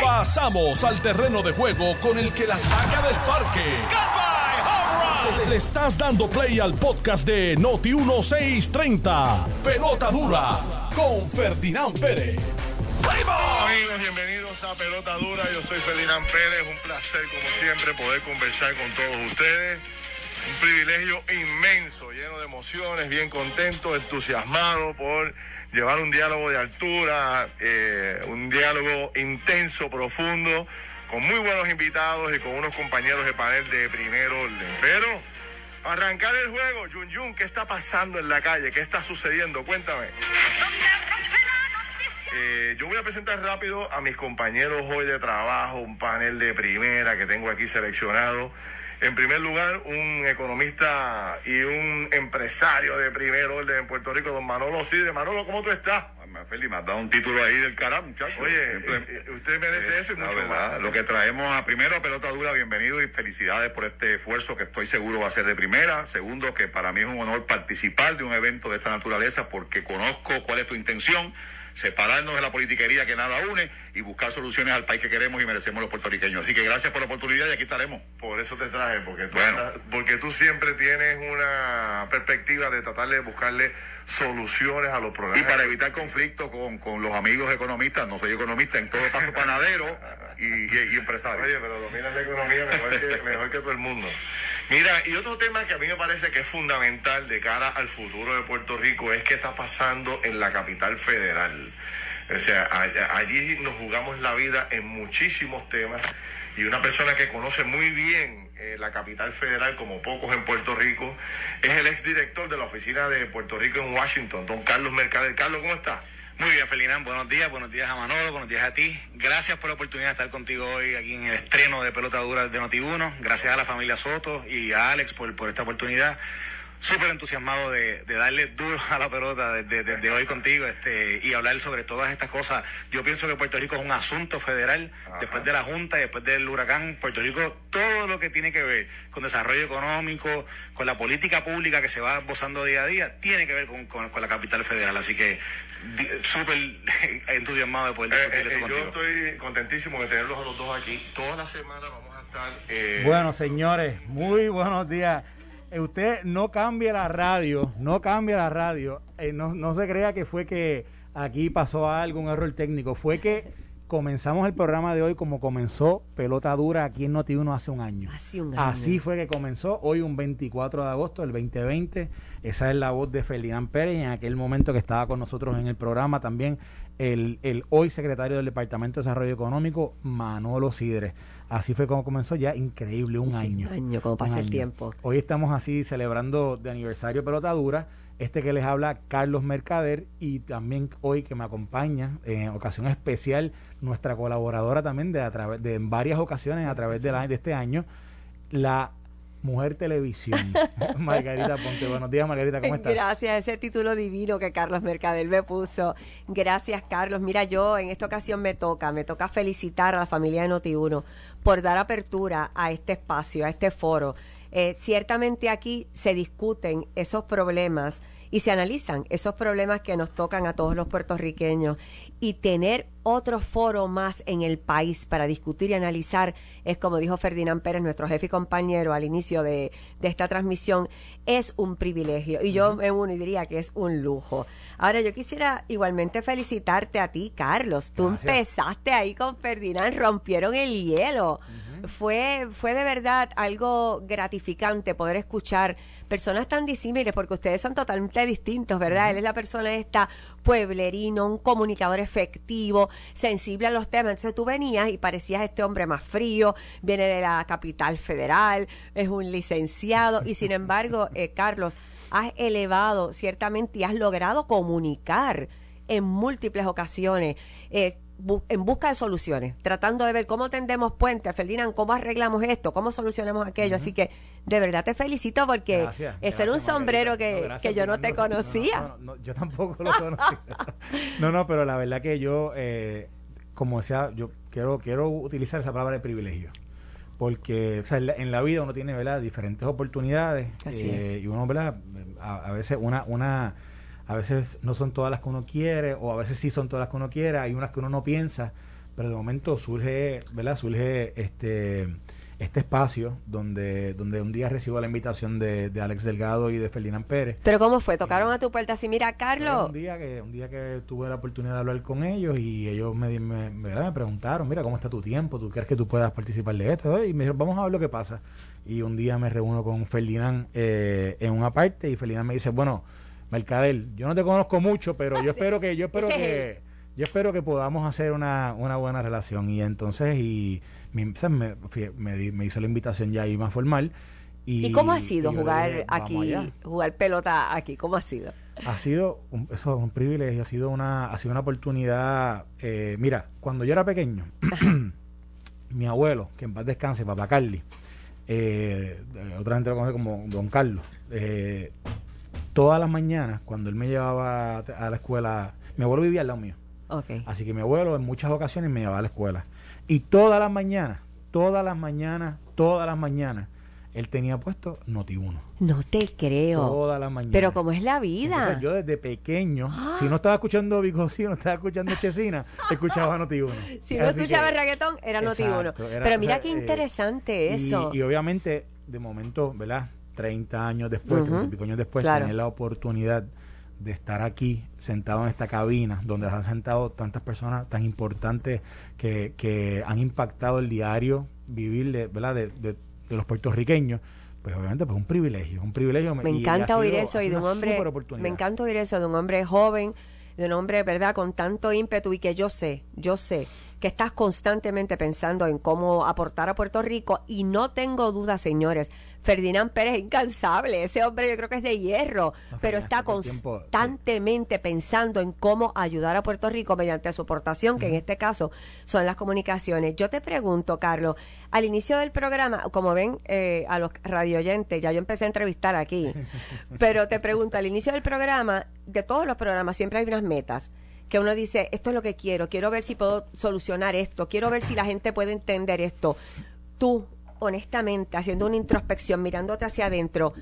Pasamos al terreno de juego con el que la saca del parque. Le estás dando play al podcast de Noti 1630. Pelota dura con Ferdinand Pérez. Amigos, bienvenidos a Pelota Dura. Yo soy Ferdinand Pérez. Un placer, como siempre, poder conversar con todos ustedes. Un privilegio inmenso, lleno de emociones, bien contento, entusiasmado por llevar un diálogo de altura, eh, un diálogo intenso, profundo, con muy buenos invitados y con unos compañeros de panel de primer orden. Pero arrancar el juego, Jun Jun, ¿qué está pasando en la calle? ¿Qué está sucediendo? Cuéntame. Eh, yo voy a presentar rápido a mis compañeros hoy de trabajo, un panel de primera que tengo aquí seleccionado. En primer lugar, un economista y un empresario de primer orden en Puerto Rico, don Manolo Sidre. Manolo, ¿cómo tú estás? Feli, me has dado un título ahí del cara, muchacho. Oye, eh, usted merece eso y mucho verdad, más. Lo que traemos a primero, a pelota dura, bienvenido y felicidades por este esfuerzo que estoy seguro va a ser de primera. Segundo, que para mí es un honor participar de un evento de esta naturaleza porque conozco cuál es tu intención, separarnos de la politiquería que nada une y buscar soluciones al país que queremos y merecemos los puertorriqueños. Así que gracias por la oportunidad y aquí estaremos. Por eso te traje, porque tú, Bueno. andas- porque tú siempre tienes una perspectiva de tratar de buscarle soluciones a los problemas. Y para evitar conflicto con, con los amigos economistas, no soy economista, en todo paso panadero y, y- y empresario. Oye, pero dominas la economía mejor que, mejor que todo el mundo. Mira, y otro tema que a mí me parece que es fundamental de cara al futuro de Puerto Rico es qué está pasando en la capital federal. O sea, allí nos jugamos la vida en muchísimos temas y una persona que conoce muy bien eh, la capital federal como pocos en Puerto Rico es el exdirector de la oficina de Puerto Rico en Washington, don Carlos Mercader. Carlos, ¿cómo está? Muy bien, Felinán, buenos días, buenos días a Manolo, buenos días a ti. Gracias por la oportunidad de estar contigo hoy aquí en el estreno de Pelota Dura de Noti1. Gracias a la familia Soto y a Alex por, por esta oportunidad. Súper entusiasmado de, de darle duro a la pelota desde, desde hoy contigo este, y hablar sobre todas estas cosas. Yo pienso que Puerto Rico es un asunto federal. Después de la Junta y después del huracán, Puerto Rico, todo lo que tiene que ver con desarrollo económico, con la política pública que se va gozando día a día, tiene que ver con, con- con la capital federal. Así que súper entusiasmado de poder Eh, discutir eh, eso yo contigo. estoy contentísimo de tenerlos a los dos aquí. Toda la semana vamos a estar... eh, Bueno, señores, muy buenos días. Usted no cambie la radio, no cambie la radio. Eh, no, no se crea que fue que aquí pasó algo, un error técnico. Fue que comenzamos el programa de hoy como comenzó Pelota Dura aquí en Noti1 hace un año. Hace un año. Así fue que comenzó hoy un 24 de agosto del 2020. Esa es la voz de Ferdinand Pérez en aquel momento que estaba con nosotros en el programa también el, el hoy secretario del Departamento de Desarrollo Económico, Manolo Sidre. Así fue como comenzó ya, increíble, un Sí, año. un año, como pasa el año. tiempo. Hoy estamos así celebrando de aniversario Pelota Dura. Este que les habla, Carlos Mercader, y también hoy que me acompaña en ocasión especial nuestra colaboradora también de, a través de en varias ocasiones a través de, la- de este año, la Mujer Televisión, Margarita Ponte. Buenos días, Margarita, ¿cómo estás? Gracias, ese título divino que Carlos Mercader me puso. Gracias, Carlos. Mira, yo en esta ocasión me toca, me toca felicitar a la familia de Noti1 por dar apertura a este espacio, a este foro. Eh, ciertamente aquí se discuten esos problemas y se analizan esos problemas que nos tocan a todos los puertorriqueños y tener otro foro más en el país para discutir y analizar es como dijo Ferdinand Pérez, nuestro jefe y compañero al inicio de, de esta transmisión, es un privilegio y yo me uno y diría que es un lujo. Ahora yo quisiera igualmente felicitarte a ti, Carlos. Tú Gracias. empezaste ahí con Ferdinand, rompieron el hielo. Fue, fue de verdad algo gratificante poder escuchar personas tan disímiles, porque ustedes son totalmente distintos, ¿verdad? Él es la persona esta pueblerino, un comunicador efectivo, sensible a los temas. Entonces tú venías y parecías este hombre más frío, viene de la capital federal, es un licenciado, y sin embargo, eh, Carlos, has elevado ciertamente y has logrado comunicar en múltiples ocasiones. eh, bu- en busca de soluciones, tratando de ver cómo tendemos puentes, Ferdinand, cómo arreglamos esto, cómo solucionamos aquello. Así que de verdad te felicito porque Gracias, ese era un sombrero que, gracias, que yo no te conocía. no, no, no, yo tampoco lo conocía. no, no, pero la verdad que yo, eh, como decía, yo quiero, quiero utilizar esa palabra de privilegio. Porque o sea, en, la, vida uno tiene ¿verdad? diferentes oportunidades eh, y uno ¿verdad? A, a veces una, una a veces no son todas las que uno quiere o a veces sí son todas las que uno quiere hay unas que uno no piensa pero de momento surge, ¿verdad? Surge este este espacio donde, donde un día recibo la invitación de, Alex Delgado y de Ferdinand Pérez. ¿Pero cómo fue? ¿Tocaron a tu puerta así, mira, Carlos? Un día, que, un día que tuve la oportunidad de hablar con ellos y ellos me, me, me preguntaron, mira, ¿cómo está tu tiempo? ¿Tú crees que tú puedas participar de esto? Y me dijeron, vamos a ver lo que pasa. Y un día me reúno con Ferdinand eh, en una parte y Ferdinand me dice, bueno, Mercadel, yo no te conozco mucho, pero yo espero que, yo espero que, yo espero que podamos hacer una, una buena relación. Y entonces, y me, me, hizo la invitación ya ahí más formal. ¿Y, cómo ha sido jugar aquí, jugar pelota aquí? ¿Cómo ha sido? Ha sido un, eso un privilegio, ha sido una, ha sido una oportunidad. Eh, mira, cuando yo era pequeño, mi abuelo, que en paz descanse, papá Carly, eh, otra gente lo conoce como Don Carlos, eh, todas las mañanas, cuando él me llevaba a la escuela, mi abuelo vivía al lado mío. Así que mi abuelo en muchas ocasiones me llevaba a la escuela. Y todas las mañanas, todas las mañanas, todas las mañanas, él tenía puesto Noti1. No te creo. Todas las mañanas. Pero como es la vida. yo desde pequeño, si no estaba escuchando Big si no estaba escuchando Chesina, escuchaba Noti1. Si no escuchaba reggaetón, era Noti1. Pero mira qué eh, interesante eso. Y, obviamente, de momento, ¿verdad? 30 años después, uh años después, tener la oportunidad de estar aquí sentado en esta cabina donde han sentado tantas personas tan importantes que, que han impactado el diario vivir de, ¿verdad? De, de, los puertorriqueños pues obviamente pues un privilegio un privilegio. Me encanta oír eso y de un hombre me encanta oír eso de un hombre joven de un hombre verdad con tanto ímpetu y que yo sé yo sé que estás constantemente pensando en cómo aportar a Puerto Rico y no tengo duda, señores, Ferdinand Pérez es incansable, ese hombre yo creo que es de hierro, pero está constantemente pensando en cómo ayudar a Puerto Rico mediante su aportación, que en este caso son las comunicaciones. Yo te pregunto, Carlos, al inicio del programa, como ven eh, a los radioyentes, ya yo empecé a entrevistar aquí, pero te pregunto, al inicio del programa, de todos los programas siempre hay unas metas que uno dice, esto es lo que quiero, quiero ver si puedo solucionar esto, quiero ver si la gente puede entender esto. Tú, honestamente, haciendo una introspección, mirándote hacia adentro,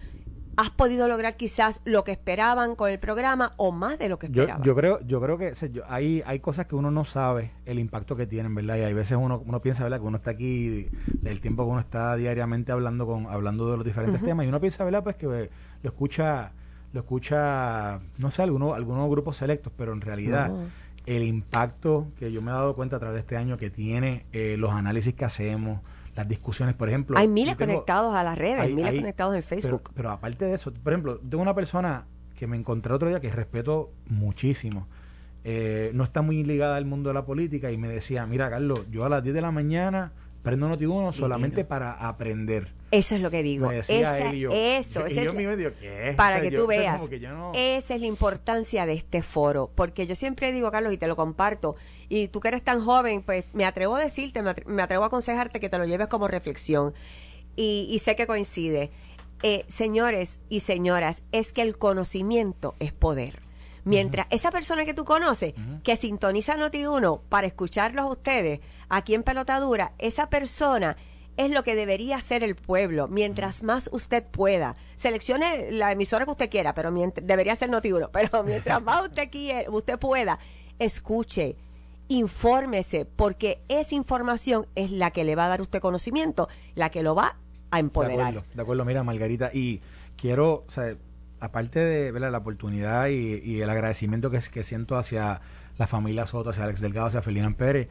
¿has podido lograr quizás lo que esperaban con el programa o más de lo que esperaban? Yo, creo, yo creo que hay, hay cosas que uno no sabe el impacto que tienen, ¿verdad? Y hay veces uno, uno piensa, ¿verdad? Que uno está aquí, el tiempo que uno está diariamente hablando con hablando de los diferentes temas, y uno piensa, ¿verdad? Pues que lo escucha lo escucha, no sé, algunos, algunos grupos selectos, pero en realidad el impacto que yo me he dado cuenta a través de este año que tiene eh, los análisis que hacemos, las discusiones, por ejemplo. Hay miles conectados a las redes, hay, miles conectados en Facebook. Pero, aparte de eso, por ejemplo, tengo una persona que me encontré otro día que respeto muchísimo. Eh, no está muy ligada al mundo de la política y me decía, mira Carlos, yo a las 10 de la mañana prendo Noti1 solamente para aprender. Eso es lo que digo. Esa, eso, es, para que tú veas. Esa es la importancia de este foro. Porque yo siempre digo, Carlos, y te lo comparto, y tú que eres tan joven, pues me atrevo a decirte, me atrevo a aconsejarte que te lo lleves como reflexión. Y, sé que coincide. Eh, señores y señoras, es que el conocimiento es poder. Mientras esa persona que tú conoces, que sintoniza Noti1 para escucharlos a ustedes aquí en Pelotadura, esa persona es lo que debería ser el pueblo. Mientras más usted pueda, seleccione la emisora que usted quiera, pero debería ser Noti1, pero mientras más usted, quiera, usted pueda, escuche, infórmese, porque esa información es la que le va a dar usted conocimiento, la que lo va a empoderar. De acuerdo, de acuerdo mira, Margarita, y quiero, o sea, aparte de la oportunidad y, el agradecimiento que, que, siento hacia la familia Soto, hacia Alex Delgado, hacia Felina Pérez,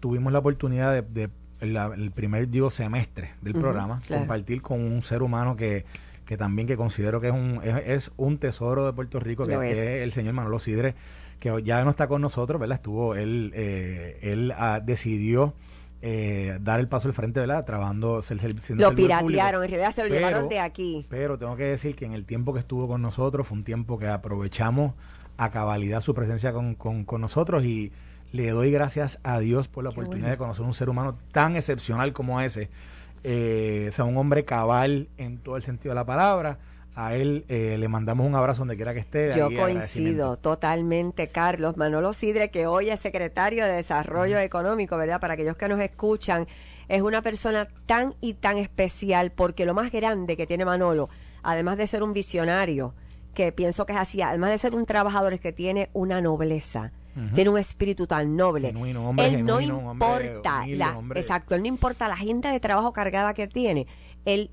tuvimos la oportunidad de, el primer digo, semestre del programa, compartir con un ser humano que, que también que considero que es un, es, un tesoro de Puerto Rico, que, es. el señor Manolo Sidre, que ya no está con nosotros, ¿verdad? Estuvo, él, eh, él ah, decidió eh, dar el paso al frente, ¿verdad? Trabajando, Lo piratearon, en realidad se lo llevaron de aquí. Pero tengo que decir que en el tiempo que estuvo con nosotros fue un tiempo que aprovechamos a cabalidad su presencia con, con, nosotros y le doy gracias a Dios por la oportunidad de conocer un ser humano tan excepcional como ese. Eh, o sea, un hombre cabal en todo el sentido de la palabra a él eh, le mandamos un abrazo donde quiera que esté. Yo coincido totalmente, Carlos. Manolo Sidre, que hoy es secretario de Desarrollo Económico, ¿verdad? Para aquellos que nos escuchan, es una persona tan y tan especial porque lo más grande que tiene Manolo, además de ser un visionario, que pienso que es así, además de ser un trabajador, es que tiene una nobleza tiene un espíritu tan noble. Genuino, hombre él no hombre importa, humilde, la, hombre- exacto, él no importa la agenda de trabajo cargada que tiene. Él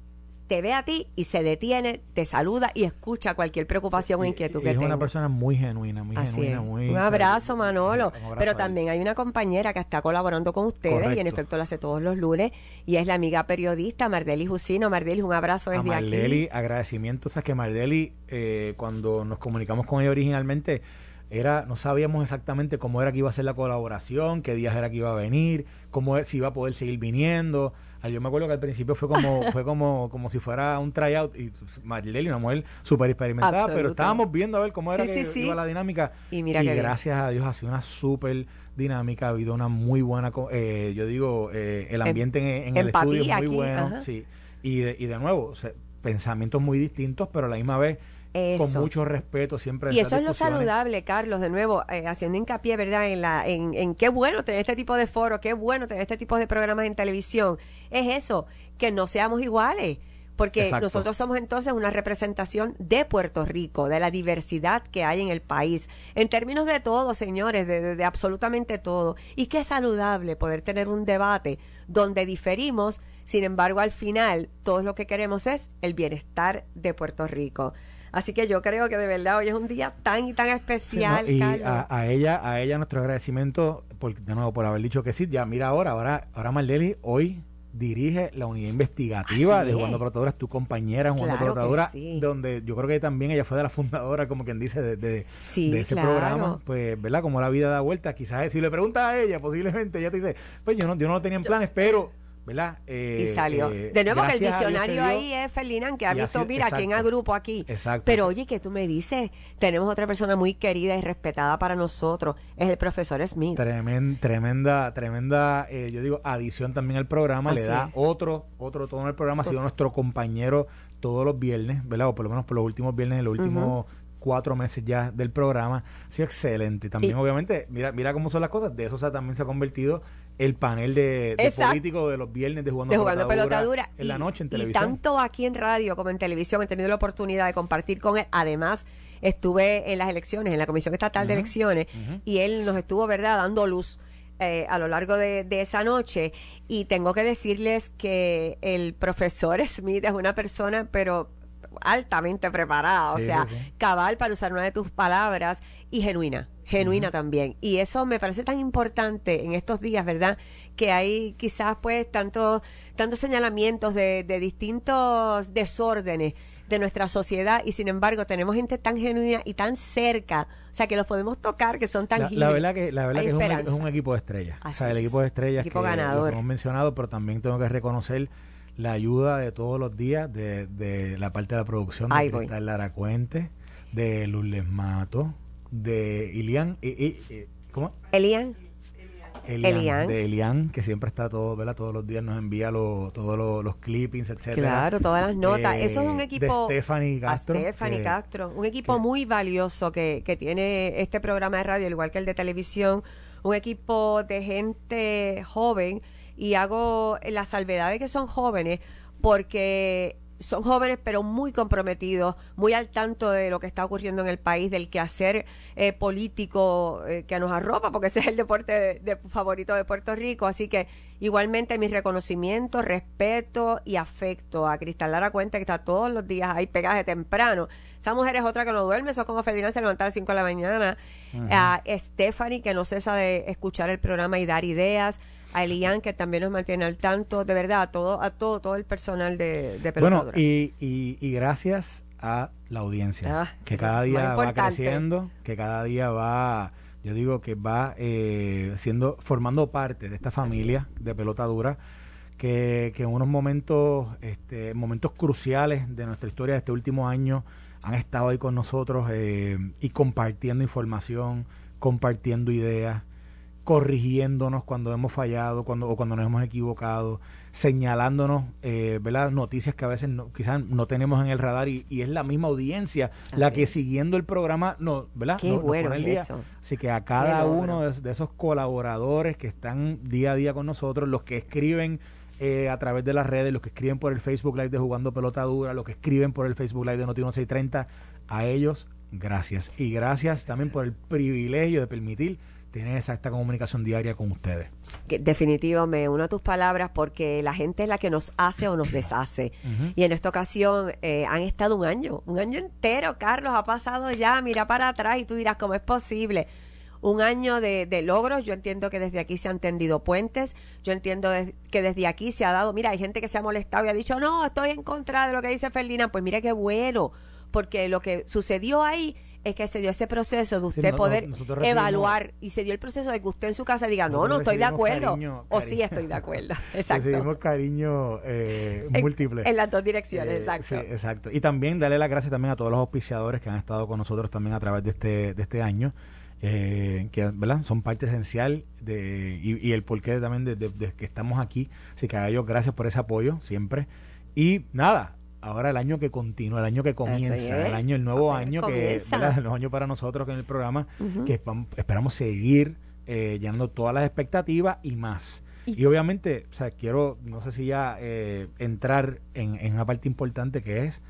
te ve a ti y se detiene, te saluda y escucha cualquier preocupación o inquietud que es tenga. una persona muy genuina, muy Así genuina, es. muy... un abrazo, Manolo. Un abrazo a Pero también hay una compañera que está colaborando con ustedes y en efecto lo hace todos los lunes y es la amiga periodista Mardeli Jusino. Mardeli, un abrazo a desde Mardeli, aquí. agradecimientos a que Mardeli, eh, cuando nos comunicamos con ella originalmente, era no sabíamos exactamente cómo era que iba a ser la colaboración, qué días era que iba a venir, cómo si iba a poder seguir viniendo. Ah, Yo me acuerdo que al principio fue como fue como como si fuera un tryout y Mardeli, una mujer súper experimentada, pero estábamos viendo a ver cómo era Sí, que sí, sí. iba la dinámica. Y mira gracias a Dios ha sido una súper dinámica, ha habido una muy buena, eh, yo digo, eh, el Em- ambiente en, en el estudio es muy aquí, bueno, ajá. sí. Y de, y de nuevo, o sea, pensamientos muy distintos, pero a la misma vez Eso. con mucho respeto siempre. Y eso es lo saludable, Carlos, de nuevo, eh, haciendo hincapié, ¿verdad?, en, la, en, en qué bueno tener este tipo de foros, qué bueno tener este tipo de programas en televisión. Es eso, que no seamos iguales. Porque Exacto. nosotros somos entonces una representación de Puerto Rico, de la diversidad que hay en el país, en términos de todo, señores, de, de- de absolutamente todo. Y qué saludable poder tener un debate donde diferimos, sin embargo, al final, todo lo que queremos es el bienestar de Puerto Rico. Así que yo creo que de verdad hoy es un día tan y tan Sí, ¿no? especial, y Carlos. a, a ella, a ella nuestro agradecimiento por, de nuevo por haber dicho que sí. Ya mira ahora, ahora, ahora Marleli hoy dirige la unidad investigativa Así de. Jugando Pelotaduras, tu compañera Jugando Claro sí. donde yo creo que también ella fue de la fundadora, como quien dice, de, de- Sí, de ese claro. programa. Pues, ¿verdad? Como la vida da vuelta, quizás si le preguntas a ella, posiblemente ella te dice, pues yo no, yo no lo tenía en planes, pero, ¿verdad? Eh, y salió. eh, de nuevo que el visionario ahí es Ferdinand, que ha visto, sido- mira, quién exacto. agrupo aquí. Exacto. Pero oye, que tú me dices, tenemos otra persona muy querida y respetada para nosotros, es el profesor Smith. Tremen- tremenda, tremenda, eh, yo digo, adición también al programa, le Así da es. otro, otro tono al programa, ha sido nuestro compañero todos los viernes, ¿verdad? O por lo menos por los últimos viernes, en los últimos cuatro meses ya del programa, ha sido excelente. También, Y- obviamente, mira, mira cómo son las cosas, de eso se- también se ha convertido el panel de, de Exacto. políticos de los viernes de jugando, de jugando pelota dura. en la Y- noche en y televisión. tanto aquí en radio como en televisión he tenido la oportunidad de compartir con él. Además, estuve en las elecciones, en la Comisión Estatal de Elecciones, y él nos estuvo, ¿verdad?, dando luz. eh, a lo largo de, de esa noche y tengo que decirles que el profesor Smith es una persona pero altamente preparada, o sea, sí. cabal para usar una de tus palabras y genuina, genuina también. Y eso me parece tan importante en estos días, ¿verdad? Que hay quizás pues tantos tantos señalamientos de, de distintos desórdenes de nuestra sociedad y sin embargo tenemos gente tan genuina y tan cerca, o sea, que los podemos tocar, que son La, tangibles. la verdad que, la verdad que es un, es un equipo de estrellas. o sea, el equipo de estrellas Equipo que, lo hemos mencionado, pero también tengo que reconocer la ayuda de todos los días de, de la parte de la producción de Ahí voy. Cristal Lara Cuente, de Lourdes Mato, de Ilian, y, y- y- ¿cómo? Elian, Elian, Elian. de Elian, que siempre está todo, ¿verdad? Todos los días nos envía lo- todos los, los clippings, etcétera. Claro, todas las notas. Eso es un equipo. de Stephanie Castro. A Stephanie que- Castro. Un equipo que- muy valioso que, que tiene este programa de radio, al igual que el de televisión. Un equipo de gente joven. Y hago la salvedad de que son jóvenes porque son jóvenes pero muy comprometidos, muy al tanto de lo que está ocurriendo en el país, del quehacer eh, político eh, que nos arropa, porque ese es el deporte de- de- favorito de Puerto Rico. Así que igualmente mi reconocimiento, respeto y afecto a Cristal Lara Cuenta, que está todos los días ahí pegaje temprano. Esa mujer es otra que no duerme, eso como Ferdinand se levanta a las 5 de la mañana. A Stephanie, que no cesa de escuchar el programa y dar ideas. A Elian, que también nos mantiene al tanto. De verdad, a todo, a todo, todo el personal de, de Bueno, Pelotadura. y, y, y gracias a la audiencia, Ah, que cada día va creciendo, que cada día va, yo digo que va eh, siendo, formando parte de esta familia de pelota dura, que, que en unos momentos, este, momentos cruciales de nuestra historia de este último año han estado ahí con nosotros eh, y compartiendo información, compartiendo ideas, corrigiéndonos cuando hemos fallado cuando, o cuando nos hemos equivocado, señalándonos eh, ¿verdad? noticias que a veces no, quizás no tenemos en el radar y, y es la misma audiencia la que siguiendo el programa no, ¿verdad? Qué bueno es día. eso. Así que a cada uno de, de esos colaboradores que están día a día con nosotros, los que escriben eh, a través de las redes, los que escriben por el Facebook Live de Jugando Pelota Dura, los que escriben por el Facebook Live de Noti 1630, a ellos gracias. Y gracias también por el privilegio de permitir tener esa, esta comunicación diaria con ustedes. Definitivo, me uno a tus palabras porque la gente es la que nos hace o nos deshace. Y en esta ocasión eh, han estado un año, un año entero, Carlos, ha pasado ya, mira para atrás y tú dirás, ¿cómo es posible? Un año de, de logros, yo entiendo que desde aquí se han tendido puentes, yo entiendo des- que desde aquí se ha dado, mira, hay gente que se ha molestado y ha dicho, no, estoy en contra de lo que dice Ferdinand, pues mira qué bueno, porque lo que sucedió ahí es que se dio ese proceso de usted no- poder evaluar y se dio el proceso de que usted en su casa diga, no, no estoy de acuerdo, cariño- o sí estoy de acuerdo. Exacto. Recibimos cariño eh, En- múltiple. En las dos direcciones, Eh, exacto. sí, exacto. Y también darle las gracias también a todos los auspiciadores que han estado con nosotros también a través de este, de este año, eh, que ¿verdad? son parte esencial de, y, y el porqué también de, de- de que estamos aquí. Así que a ellos gracias por ese apoyo siempre. Y nada, ahora el año que continúa, el año que comienza, el año, el nuevo año, que. ¿verdad? el nuevo año para nosotros que en el programa, que esperamos seguir eh, llenando todas las expectativas y más. Y, obviamente, o sea, quiero, no sé si ya eh, entrar en, en una parte importante que es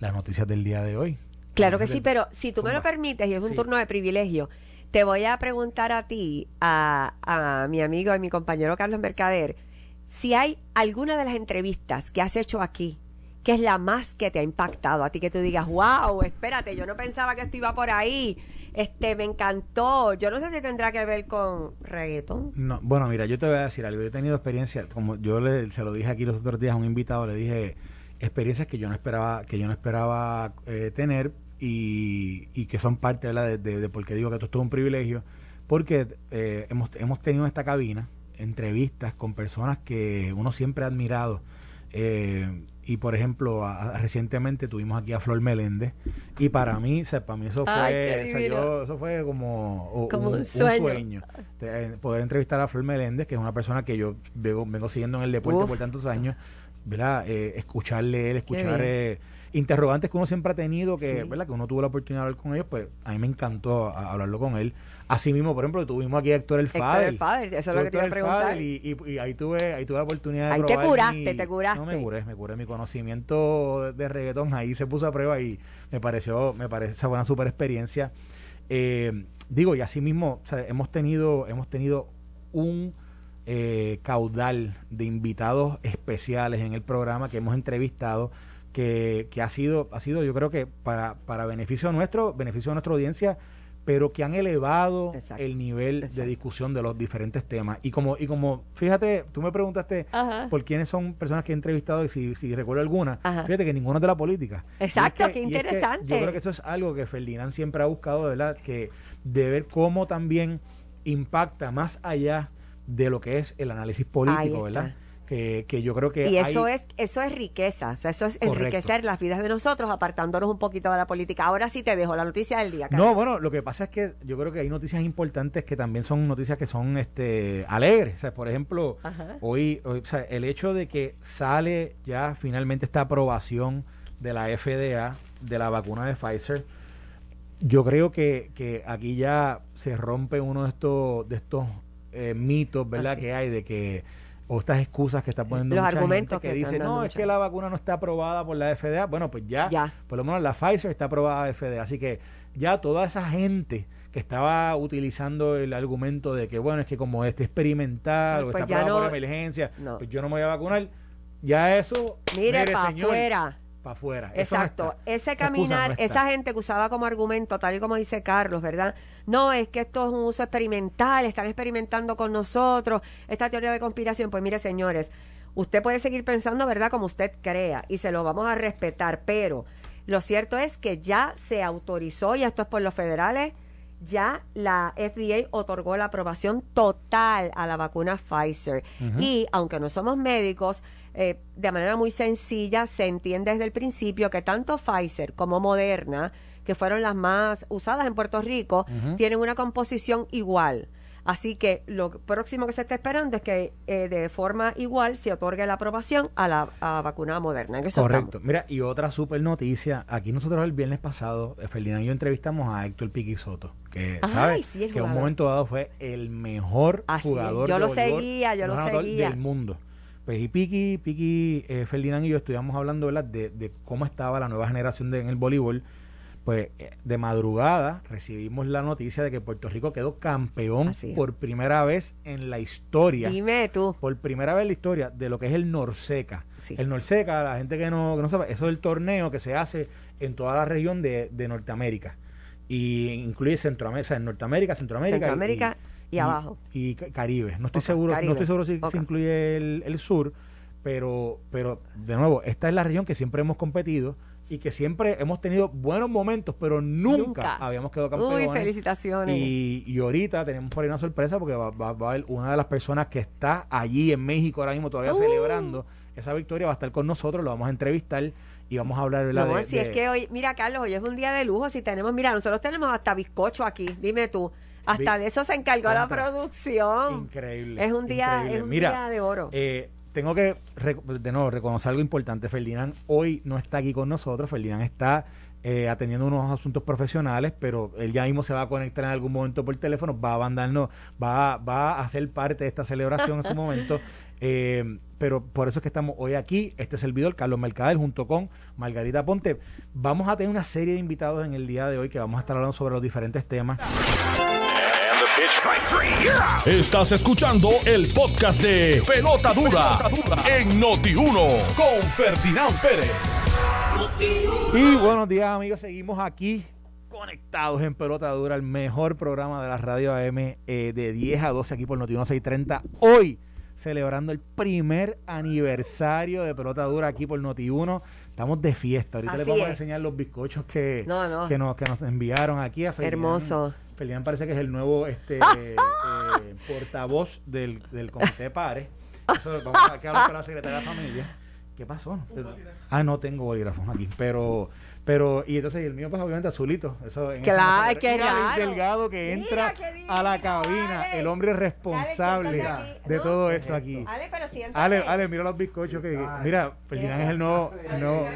las noticias del día de hoy. Claro que sí, pero si tú me lo permites, y es un Sí. turno de privilegio, te voy a preguntar a ti, a, a mi amigo y mi compañero Carlos Mercader, si hay alguna de las entrevistas que has hecho aquí que es la más que te ha impactado a ti, que tú digas, wow, espérate, yo no pensaba que esto iba por ahí, este, me encantó, yo no sé si tendrá que ver con reggaetón. No, bueno, mira, yo te voy a decir algo. Yo he tenido experiencia, como yo le, se lo dije aquí los otros días a un invitado, le dije experiencias que yo no esperaba, que yo no esperaba eh, tener y, y que son parte de, de, de por qué digo que esto es un privilegio, porque eh, hemos, hemos tenido en esta cabina entrevistas con personas que uno siempre ha admirado. Eh, y por ejemplo, a- a- recientemente tuvimos aquí a Flor Meléndez y para mí, o sea, para mí eso fue, Ay, qué o sea, divino. yo- eso fue como, o- Como un, un un sueño. de, eh, poder entrevistar a Flor Meléndez, que es una persona que yo vengo, vengo siguiendo en el deporte Uf. por tantos años, ¿verdad? Eh, escucharle él, escuchar eh, interrogantes que uno siempre ha tenido, que, Sí. ¿verdad? Que uno tuvo la oportunidad de hablar con ellos, pues a mí me encantó a- hablarlo con él. Así mismo, por ejemplo, tuvimos aquí a Héctor el Héctor Fader. el Fader, eso es lo que te iba a Héctor preguntar. Y, y- y ahí tuve ahí tuve la oportunidad de Ahí te probar curaste, mi- te curaste. No me curé, me curé mi conocimiento de, reggaetón, ahí se puso a prueba y me pareció, me parece esa buena super experiencia. Eh, digo, y así mismo, o sea, hemos tenido, hemos tenido un eh, caudal de invitados especiales en el programa que hemos entrevistado que, que ha sido, ha sido yo creo que para, para beneficio nuestro, beneficio de nuestra audiencia, pero que han elevado Exacto, el nivel exacto. de discusión de los diferentes temas. Y como, y como, fíjate, tú me preguntaste Ajá. por quiénes son personas que he entrevistado y si, si recuerdo alguna, Ajá. fíjate que ninguno es de la política. Exacto, es qué es que interesante. yo creo que eso es algo que Ferdinand siempre ha buscado, de ¿verdad? Que de ver cómo también impacta más allá de lo que es el análisis político. ¿verdad? Que, que yo creo que Y eso hay- es eso es riqueza, o sea, eso es Correcto. enriquecer las vidas de nosotros apartándonos un poquito de la política. Ahora sí te dejo la noticia del día. No, bueno, lo que pasa es que yo creo que hay noticias importantes que también son noticias que son este alegres. O sea, por ejemplo, hoy, hoy, o sea, el hecho de que sale ya finalmente esta aprobación de la FDA de la vacuna de Pfizer, yo creo que, que aquí ya se rompe uno de estos de estos eh, mitos, ¿verdad? Que hay de que o estas excusas que está poniendo Los mucha argumentos gente que que están dice, dando no, es que la vacuna no está aprobada por la FDA. Bueno, pues ya, Ya. por lo menos la Pfizer está aprobada de FDA. Así que ya toda esa gente que estaba utilizando el argumento de que, bueno, es que como este experimental o pues está aprobado no- por emergencia, no. pues yo no me voy a vacunar. Ya eso, Mire, para señor, afuera. para afuera. No Exacto, ese caminar, esa gente que usaba como argumento, tal y como dice Carlos, ¿verdad? No, es que esto es un uso experimental, están experimentando con nosotros, esta teoría de conspiración. Pues mire, señores, usted puede seguir pensando, ¿verdad? Como usted crea, y se lo vamos a respetar, pero lo cierto es que ya se autorizó, y esto es por los federales, ya la FDA otorgó la aprobación total a la vacuna Pfizer. Y aunque no somos médicos, eh, de manera muy sencilla se entiende desde el principio que tanto Pfizer como Moderna, que fueron las más usadas en Puerto Rico, tienen una composición igual. Así que lo próximo que se está esperando es que eh, de forma igual se otorgue la aprobación a la a vacuna moderna. Correcto. Mira, y otra super noticia. Aquí nosotros el viernes pasado, eh, Ferdinand y yo entrevistamos a Héctor Piqui Soto, que Ay, sabe sí, el que en un momento dado fue el mejor Así jugador Yo de lo seguía, yo lo seguía. del mundo. Pues y Piqui, Piqui, eh, Ferdinand y yo estuvimos hablando ¿verdad? De, de cómo estaba la nueva generación de, en el voleibol. Pues eh, de madrugada recibimos la noticia de que Puerto Rico quedó campeón por primera vez en la historia. Dime tú. Por primera vez en la historia de lo que es el Norseca. El Norseca, la gente que no, que no sabe, eso es el torneo que se hace en toda la región de, Norteamérica. Y incluye Centroamérica, en Norteamérica, Centroamérica. Centroamérica y, abajo. Y Caribe. No estoy seguro, no estoy seguro si, incluye el, el sur, pero, pero de nuevo, esta es la región que siempre hemos competido y que siempre hemos tenido buenos momentos, pero nunca, habíamos quedado campeones. Uy, felicitaciones. Y, y, ahorita tenemos por ahí una sorpresa porque va, va, a haber una de las personas que está allí en México ahora mismo todavía uh. celebrando esa victoria, va a estar con nosotros, lo vamos a entrevistar y vamos a hablar de No, si es que hoy, mira Carlos, hoy es un día de lujo, si tenemos, mira, nosotros tenemos hasta bizcocho aquí, dime tú. Hasta de eso se encargó la producción. Increíble. Es un día, Es un día de oro. Eh, tengo que de nuevo reconocer algo importante. Ferdinand hoy no está aquí con nosotros. Ferdinand está eh, atendiendo unos asuntos profesionales, pero él ya mismo se va a conectar en algún momento por teléfono, va a mandarnos, va, va a ser parte de esta celebración en su momento. Eh, pero por eso es que estamos hoy aquí, este servidor, Carlos Mercader, junto con Margarita Ponte. Vamos a tener una serie de invitados en el día de hoy que vamos a estar hablando sobre los diferentes temas. Estás escuchando el podcast de Pelota Dura, en Noti1 con Ferdinand Pérez. Y buenos días amigos, seguimos aquí conectados en Pelota Dura, el mejor programa de la radio AM eh, de 10 a 12 aquí por Noti1 630. Hoy celebrando el primer aniversario de Pelota Dura aquí por Noti1. Estamos de fiesta. Ahorita les vamos a enseñar los bizcochos que, Que, nos, que nos enviaron aquí a Hermoso. Ferdinand parece que es el nuevo este eh, portavoz del, del comité de pares. Eso, vamos a, hablar con la secretaria de la familia. ¿Qué pasó? Ah, no tengo bolígrafos aquí, pero pero y entonces el mío pues obviamente azulito, eso en claro, que el delgado que entra a la cabina, el hombre responsable de todo esto aquí. Ale, pero Ale, Ale, mira los bizcochos que mira, Ferdinand es el nuevo no.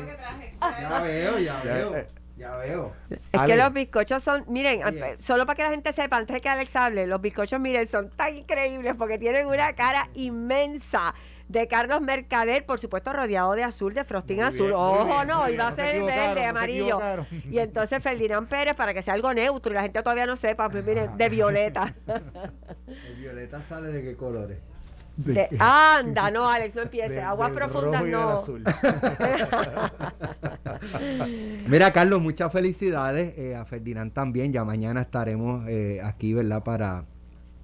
Ya veo, ya veo. Eh, ya veo. Es que los bizcochos son, miren, solo para que la gente sepa, antes de que Alex hable, los bizcochos, miren, son tan increíbles porque tienen una cara inmensa de Carlos Mercader, por supuesto rodeado de azul, de frosting azul. Ojo, no, iba a ser verde, amarillo. Y entonces Ferdinand Pérez, para que sea algo neutro y la gente todavía no sepa, pues miren, de violeta. ¿El violeta sale de qué colores? anda, no, Alex, no empiece. Aguas profundas no. Mira, Carlos, muchas felicidades. Eh, a Ferdinand también. Ya mañana estaremos eh, aquí, ¿verdad? Para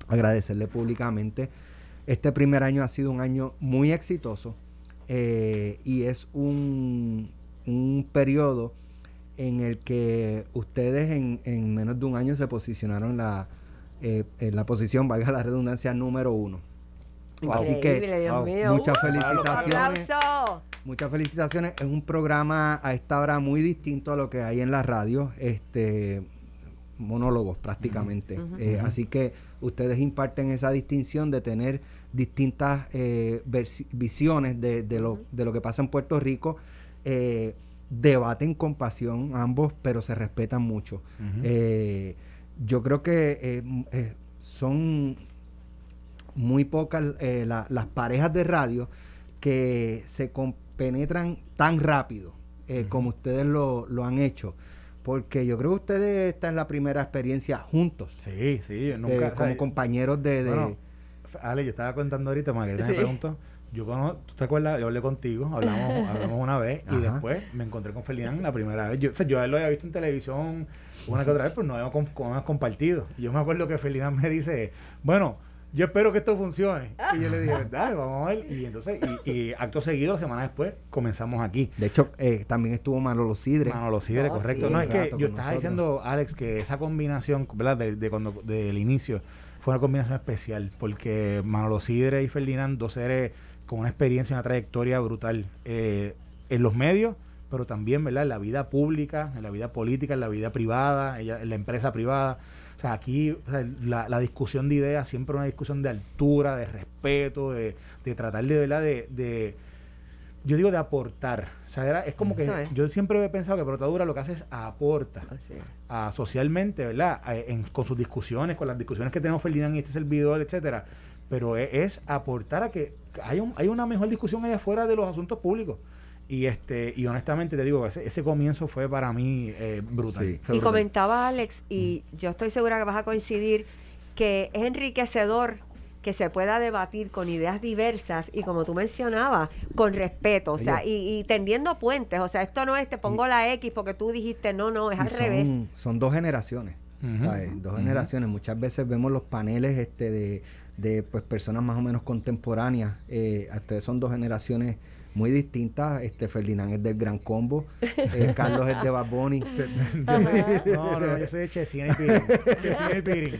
agradecerle públicamente. Este primer año ha sido un año muy exitoso eh, y es un, un periodo en el que ustedes en, en, menos de un año se posicionaron la, en la posición, valga la redundancia, número uno. Así que muchas felicitaciones. Muchas felicitaciones. Es un programa a esta hora muy distinto a lo que hay en la radio, este monólogos prácticamente. Eh, así que ustedes imparten esa distinción de tener distintas eh, visiones de, lo, de lo que pasa en Puerto Rico. Eh, debaten con pasión ambos, pero se respetan mucho. yo creo que son muy pocas eh, las parejas de radio que se compenetran tan rápido eh, como ustedes lo, han hecho. Porque yo creo que ustedes están en la primera experiencia juntos. Sí, sí, nunca. como compañeros de. de Ale, yo estaba contando ahorita, Margarita me preguntó. Yo conozco, ¿tú te acuerdas? Yo hablé contigo, hablamos, hablamos una vez y después me encontré con Ferdinand la primera vez. Yo, o sea, yo a él lo había visto en televisión una que otra vez, pero no habíamos, compartido. Y yo me acuerdo que Ferdinand me dice, bueno, yo espero que esto funcione. Y yo le dije, dale, vamos a ver. Y entonces, y, acto seguido, la semana después, comenzamos aquí. De hecho, eh, también estuvo Manolo Sidre. Manolo Sidre, correcto. no, es que yo estaba diciendo, Alex, que esa combinación, ¿verdad? De, cuando, del inicio, fue una combinación especial, porque Manolo Sidre y Ferdinand, dos seres con una experiencia, una trayectoria brutal eh, en los medios, pero también, ¿verdad? En la vida pública, en la vida política, en la vida privada, en la empresa privada o sea, aquí la, discusión de ideas siempre una discusión de altura, de respeto, de, tratar de, ¿verdad? De, yo digo de aportar. O sea, es como que yo siempre he pensado que Protadura lo que hace es aporta a, socialmente, ¿verdad? con sus discusiones, con las discusiones que tenemos Ferdinand y este servidor, etcétera. Pero es, aportar a que hay, un, hay una mejor discusión allá afuera de los asuntos públicos. Y este y honestamente te digo, ese, ese comienzo fue para mí eh, brutal. Sí. Y brutal. comentaba Alex, y Mm. yo estoy segura que vas a coincidir, que es enriquecedor que se pueda debatir con ideas diversas y como tú mencionabas, con respeto, o sea, y, y tendiendo puentes, o sea, esto no es te pongo la X porque tú dijiste no, no, es al revés. son, dos generaciones. Dos generaciones. Muchas veces vemos los paneles este de, de pues personas más o menos contemporáneas. Eh, ustedes son dos generaciones muy distintas. Este Ferdinand es del Gran Combo, eh, Carlos es de Bad Bunny. No, no, yo soy de Chesina y Pirín. Chesina y Pirín.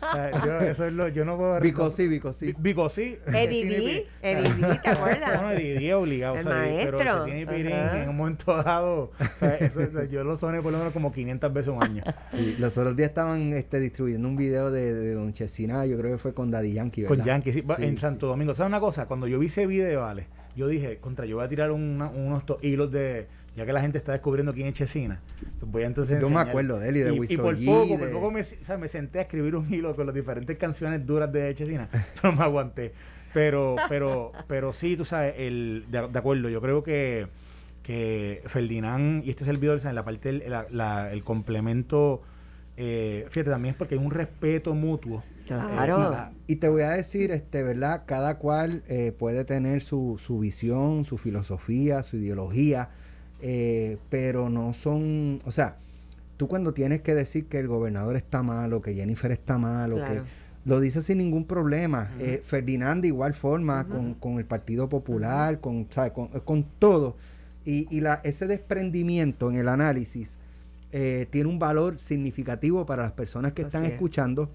O sea, yo, eso es lo, yo no puedo... Vico sí, Vico sí. Vico sí. Eddie Chesina y D, Pirín. Eddie D, ¿te acuerdas? No, Eddie D obligado. El o sea, maestro. Pero Chesina y Pirín Ajá. en un momento dado, o sea, eso- eso- yo lo soné por lo menos como 500 veces un año. Sí, los otros días estaban este, distribuyendo un video de, de Don Chesina, yo creo que fue con Daddy Yankee, ¿verdad? Con Yankee, sí, Sí, en sí. Santo Domingo. ¿Sabes una cosa? Cuando yo vi ese video, Ale, yo dije, contra, yo voy a tirar una- unos hilos de. Ya que la gente está descubriendo quién es Chesina, pues voy a entonces. Yo me acuerdo de él y de y, Wiso por poco, por poco me, o sea, me senté a escribir un hilo con las diferentes canciones duras de Chesina, pero me aguanté. Pero, pero, pero sí, tú sabes, el, de, de acuerdo, yo creo que, que Ferdinand y este servidor, ¿sabes? la parte, del- la- la- el complemento, eh, fíjate, también es porque hay un respeto mutuo. Claro. Eh, Y te voy a decir, este, ¿verdad? Cada cual eh, puede tener su, su visión, su filosofía, su ideología, eh, pero no son, o sea, tú cuando tienes que decir que el gobernador está malo, que Jennifer está malo, Claro. que lo dices sin ningún problema. Eh, Ferdinand de igual forma, con, con el Partido Popular, con, ¿sabes? con, con todo. Y, y la, ese desprendimiento en el análisis eh, tiene un valor significativo para las personas que están es. escuchando,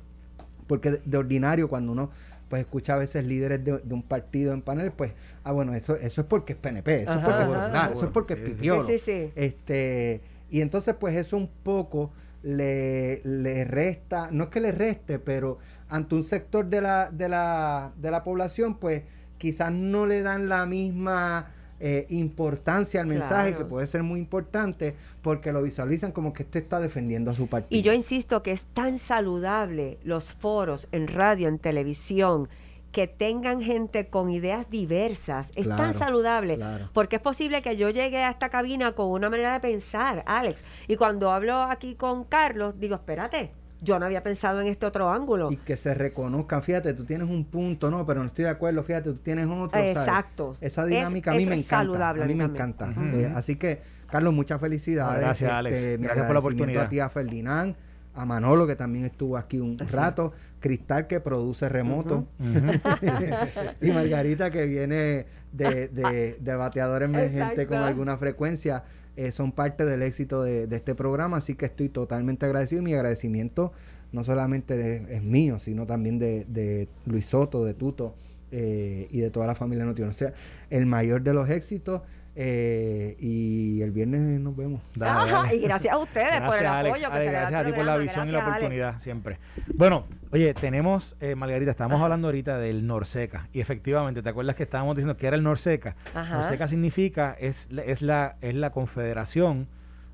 porque de, de ordinario cuando uno pues escucha a veces líderes de, de un partido en panel, pues, ah, bueno, eso, eso es porque es PNP, eso es Ajá, porque es ajá. eso es porque Sí, es pipiolo. Sí, sí, sí. Este, y entonces, pues eso un poco le, le resta, no es que le reste, pero ante un sector de la, de la, de la población, pues quizás no le dan la misma eh, importancia al mensaje, Claro. que puede ser muy importante, porque lo visualizan como que este está defendiendo a su partido. Y yo insisto que es tan saludable los foros en radio, en televisión, que tengan gente con ideas diversas. Es tan saludable. claro. Porque es posible que yo llegue a esta cabina con una manera de pensar, Alex. Y cuando hablo aquí con Carlos, digo, espérate, yo no había pensado en este otro ángulo. y que se reconozcan, fíjate, tú tienes un punto, no, pero no estoy de acuerdo, fíjate, tú tienes otro. ¿sabes? Exacto. Esa Es- dinámica a mí me encanta. saludable a mí me encanta. Eh, así que, Carlos, muchas felicidades. Este, Gracias, Alex. mi Gracias por la oportunidad. a ti, a Ferdinand, a Manolo, que también estuvo aquí un Así. rato, Cristal, que produce remoto, y Margarita, que viene de, de, de bateador emergente con alguna frecuencia. Eh, son parte del éxito de, este programa, así que estoy totalmente agradecido y mi agradecimiento no solamente de- es mío, sino también de, de Luis Soto, de Tuto eh, y de toda la familia Notiuno. O sea, el mayor de los éxitos eh, y el viernes nos vemos. Dale, Ajá, dale. y gracias a ustedes por el Alex. apoyo que Alex, se le da al gracias a ti por la visión y la oportunidad siempre. Bueno, oye, tenemos, eh, Margarita, estamos hablando ahorita del Norseca. Y efectivamente, ¿te acuerdas que estábamos diciendo que era el Norseca? Ajá. Norseca significa, es, la- es, la, es la confederación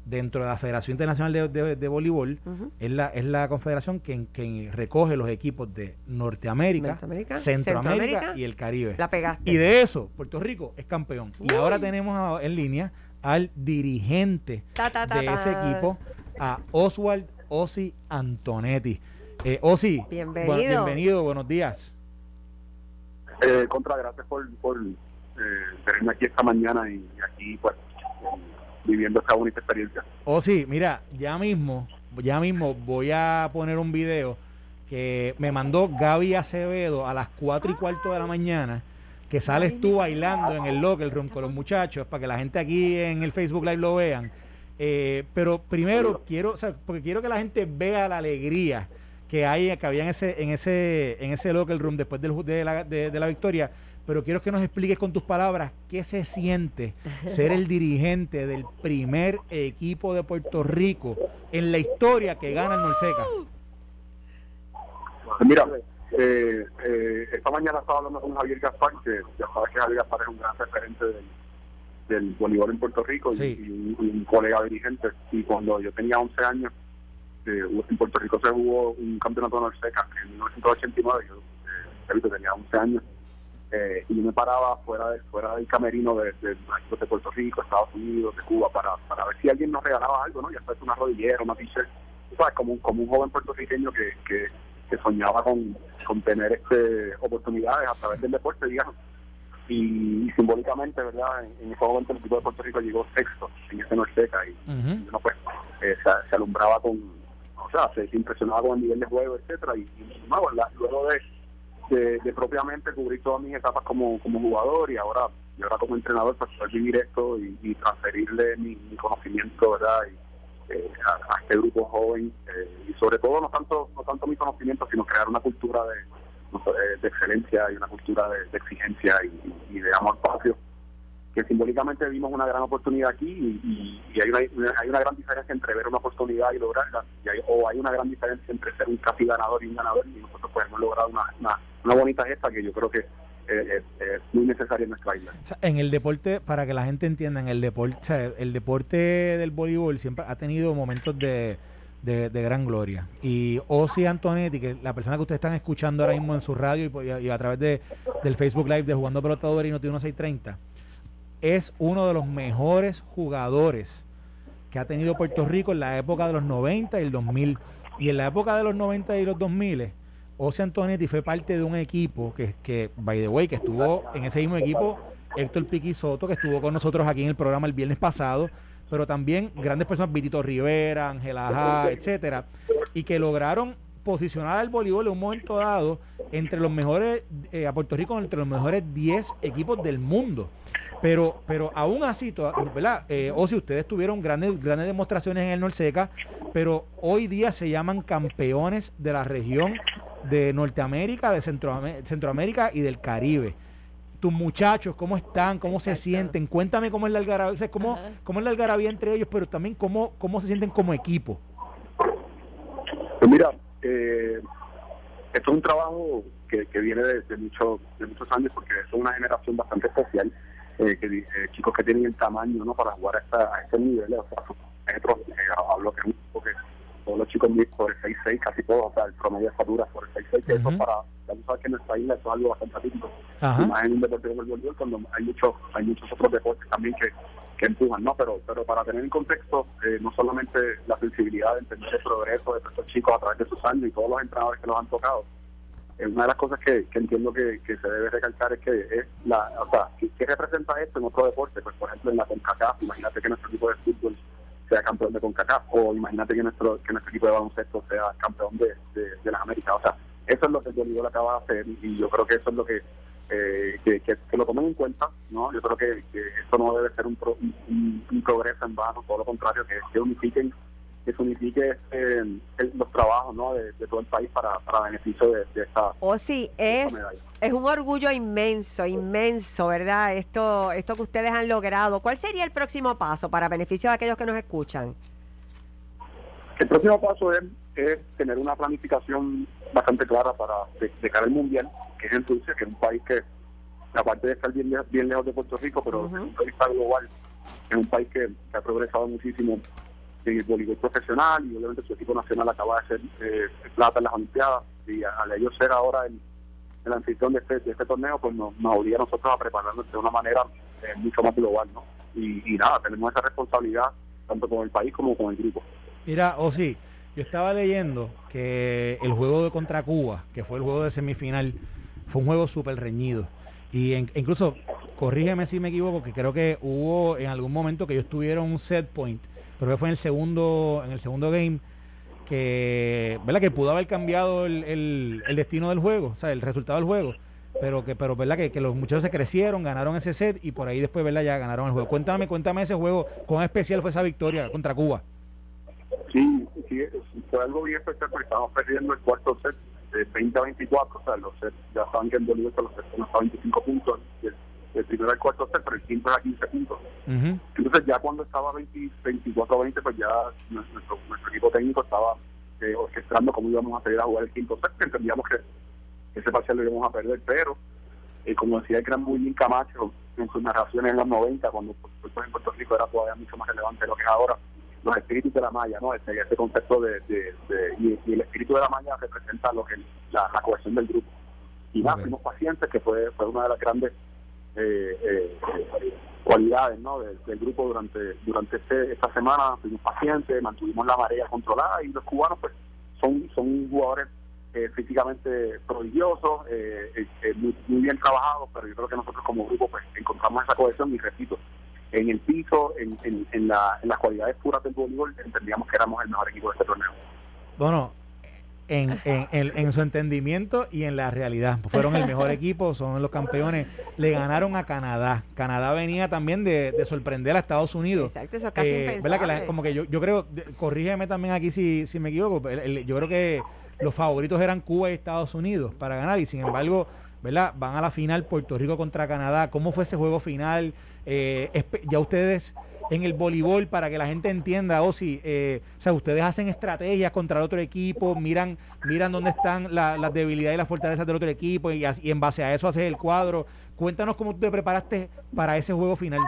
dentro de la Federación Internacional de, de- de Voleibol. Es, la, es la confederación que, que recoge los equipos de Norteamérica, Norteamérica, Centroamérica, Centroamérica, y el Caribe. La pegaste. Y de eso, Puerto Rico es campeón. Y ahora tenemos a- en línea al dirigente Ta, ta, ta, de ese equipo, a Oswald Osi Antonetti. Eh, Osi, Bienvenido. bienvenido, buenos días. Eh, contra, gracias por, por eh, tenerme aquí esta mañana y, y aquí, pues, viviendo esta bonita experiencia. Osi, mira, ya mismo, ya mismo voy a poner un video que me mandó Gaby Acevedo a las 4 y cuarto de la mañana, que sales tú bailando en el locker room con los muchachos, para que la gente aquí en el Facebook Live lo vean. Eh, pero primero quiero, o sea, porque quiero que la gente vea la alegría que hay, que había en ese, en ese, en ese locker room después del, de, la, de- de la victoria. Pero quiero que nos expliques con tus palabras qué se siente ser el dirigente del primer equipo de Puerto Rico en la historia que gana el Norseca. Pues mira, eh, eh, esta mañana estaba hablando con Javier Gaspar, que ya sabes que Javier Gaspar es un gran referente del, del voleibol en Puerto Rico y- Sí. y, un, y un colega dirigente. Y cuando yo tenía 11 años, eh, en Puerto Rico se jugó un campeonato de Norseca en 1989, yo eh, tenía 11 años. Eh, y me paraba fuera de, fuera del camerino de, de, de Puerto Rico, Estados Unidos, de Cuba, para, para ver si alguien nos regalaba algo, ¿no? Ya fuese una rodillera, una t-shirt, ¿sabes? Como, un- como un joven puertorriqueño que, que, que soñaba con, con tener este oportunidades a través del deporte, digamos. Y, y simbólicamente, ¿verdad? En, en ese momento el equipo de Puerto Rico llegó sexto en ese Norteca y Ujú. uno pues eh, se, se alumbraba con, o sea, se, se impresionaba con el nivel de juego, etcétera y, y, luego de, de, propiamente cubrir todas mis etapas como, como jugador y ahora y ahora como entrenador pues poder vivir esto y, y transferirle mi, mi conocimiento verdad y, eh, a, este grupo joven eh, y sobre todo no tanto no tanto mi conocimiento sino crear una cultura de, de, excelencia y una cultura de, exigencia y, de amor propio que simbólicamente vimos una gran oportunidad aquí y hay, una, hay una gran diferencia entre ver una oportunidad y lograrla, y hay- o hay una gran diferencia entre ser un casi ganador y un ganador, y nosotros pues hemos logrado una, una, una bonita gesta que yo creo que eh, es, es muy necesaria en nuestra isla. En el deporte, para que la gente entienda, en el deporte, el deporte del voleibol siempre ha tenido momentos de, de, gran gloria. Y Osi Antonetti, que la persona que ustedes están escuchando ahora mismo en su radio y, a, través de, del Facebook Live de Jugando Pelotador y Noti 1630, es uno de los mejores jugadores que ha tenido Puerto Rico en la época de los 90 y el 2000. Y en la época de los 90 y los 2000, Ose Antonetti fue parte de un equipo que, que, by the way, que estuvo en ese mismo equipo Héctor Piqui Soto, que estuvo con nosotros aquí en el programa el viernes pasado, pero también grandes personas, Vitito Rivera, Ángela Ajá, etcétera, y que lograron posicionar al voleibol en un momento dado entre los mejores, eh, a Puerto Rico entre los mejores 10 equipos del mundo. Pero, pero aún así, toda-. Eh, ustedes tuvieron grandes, grandes demostraciones en el Norseca, pero hoy día se llaman campeones de la región de Norteamérica, de Centroamé- Centroamérica y del Caribe. Tus muchachos, ¿cómo están? ¿Cómo se sienten? Cuéntame cómo es la algarabía, o sea, cómo, Ajá. cómo es la algarabía entre ellos, pero también cómo, cómo se sienten como equipo. Pues mira, eh, esto es un trabajo que, que viene de, de, mucho- de muchos años porque es una generación bastante especial, eh, que, eh, chicos que tienen el tamaño ¿no? para jugar a, esta, a este nivel, o sea, metros, eh, hablo que es un que todos los chicos miden por el 6'6", casi todos, o sea, el promedio de estatura es por el 6'6", que eso Ujú. para, ya tú sabes que en nuestra isla eso es algo bastante atípico, Ajá. y más en un deporte como el voleibol, cuando hay muchos hay muchos otros deportes también que, que empujan, ¿no? Pero pero para tener en contexto, eh, no solamente la sensibilidad de entender el progreso de estos chicos a través de sus años y todos los entrenadores que los han tocado, eh, una de las cosas que, que entiendo que, que se debe recalcar es que es la, o sea, ¿qué, qué representa esto en otro deporte? Pues por ejemplo en la CONCACAF, imagínate que nuestro equipo de fútbol sea campeón de CONCACAF, o imagínate que nuestro que nuestro equipo de baloncesto sea campeón de, de, las Américas, o sea, eso es lo que el acaba de hacer y, yo creo que eso es lo que eh, que, lo tomen en cuenta, ¿no? Yo creo que, que esto no debe ser un, pro- un progreso en vano, todo lo contrario, que, que unifiquen que se unifique eh, los trabajos ¿no? de, de todo el país para, para beneficio de, de esta, O sí, es, es un orgullo inmenso, inmenso, ¿verdad? Esto, esto que ustedes han logrado. ¿Cuál sería el próximo paso para beneficio de aquellos que nos escuchan? El próximo paso es, es tener una planificación bastante clara para de, de cara al mundial, que es en Rusia, que es un país que, aparte de estar bien, bien lejos de Puerto Rico, pero desde un global, es un país que, que ha progresado muchísimo en el voleibol profesional y obviamente su equipo nacional acaba de ser eh, plata en las Olimpiadas y al ellos ser ahora el, el anfitrión de este, de este torneo, pues nos, nos obliga a nosotros a prepararnos de una manera eh, mucho más global, ¿no? Y, y nada, tenemos esa responsabilidad tanto con el país como con el grupo. Mira, o sí, yo estaba leyendo que el juego de contra Cuba, que fue el juego de semifinal, fue un juego súper reñido. Y en- incluso, corrígeme si me equivoco, que creo que hubo en algún momento que ellos tuvieron un set point, pero que fue en el segundo, en el segundo game, que, ¿verdad? que pudo haber cambiado el, el- el destino del juego, o sea, el resultado del juego. Pero que, pero verdad que, que los muchachos se crecieron, ganaron ese set y por ahí después, ¿verdad? Ya ganaron el juego. Cuéntame, cuéntame ese juego, cuán especial fue esa victoria contra Cuba. Sí, sí, fue algo bien especial porque estábamos perdiendo el cuarto set de 20 a 24, o sea, los sets ya estaban que en Bolívar los sets son hasta 25 puntos, el, primero al cuarto set, pero el quinto era 15 puntos. Ujú. Entonces ya cuando estaba 20, 24 a 20, pues ya nuestro, nuestro equipo técnico estaba eh, orquestando cómo íbamos a salir a jugar el quinto set, que entendíamos que ese parcial lo íbamos a perder, pero eh, como decía el gran Bullín Camacho en sus narraciones en los 90, cuando supuesto, en Puerto Rico era todavía mucho más relevante de lo que es ahora, los espíritus de la malla, ¿no? Ese, ese concepto de, de, de- y, y el espíritu de la malla representa lo que la, la cohesión del grupo. y nada, fuimos pacientes, que fue, fue una de las grandes eh, eh, cualidades ¿no? del, grupo durante durante este, esta semana. Fuimos pacientes, mantuvimos la marea controlada y los cubanos pues son, son jugadores eh, físicamente prodigiosos, eh, eh, muy, bien trabajados, pero yo creo que nosotros como grupo pues encontramos esa cohesión y repito, en el piso, en, en, en, la, en las cualidades puras del voleibol, entendíamos que éramos el mejor equipo de este torneo. Bueno, en, en, en, su entendimiento y en la realidad. Fueron el mejor equipo, son los campeones. Le ganaron a Canadá. Canadá venía también de, sorprender a Estados Unidos. Exacto, eso casi eh. Que como que yo, yo creo, corrígeme también aquí si, si me equivoco, yo creo que los favoritos eran Cuba y Estados Unidos para ganar y sin embargo, ¿verdad? Van a la final Puerto Rico contra Canadá. ¿Cómo fue ese juego final? Eh, ya ustedes en el voleibol para que la gente entienda, o si, eh, o sea, ustedes hacen estrategias contra el otro equipo, miran, miran dónde están las debilidades y las fortalezas del otro equipo y, en base a eso haces el cuadro. Cuéntanos cómo te preparaste para ese juego final.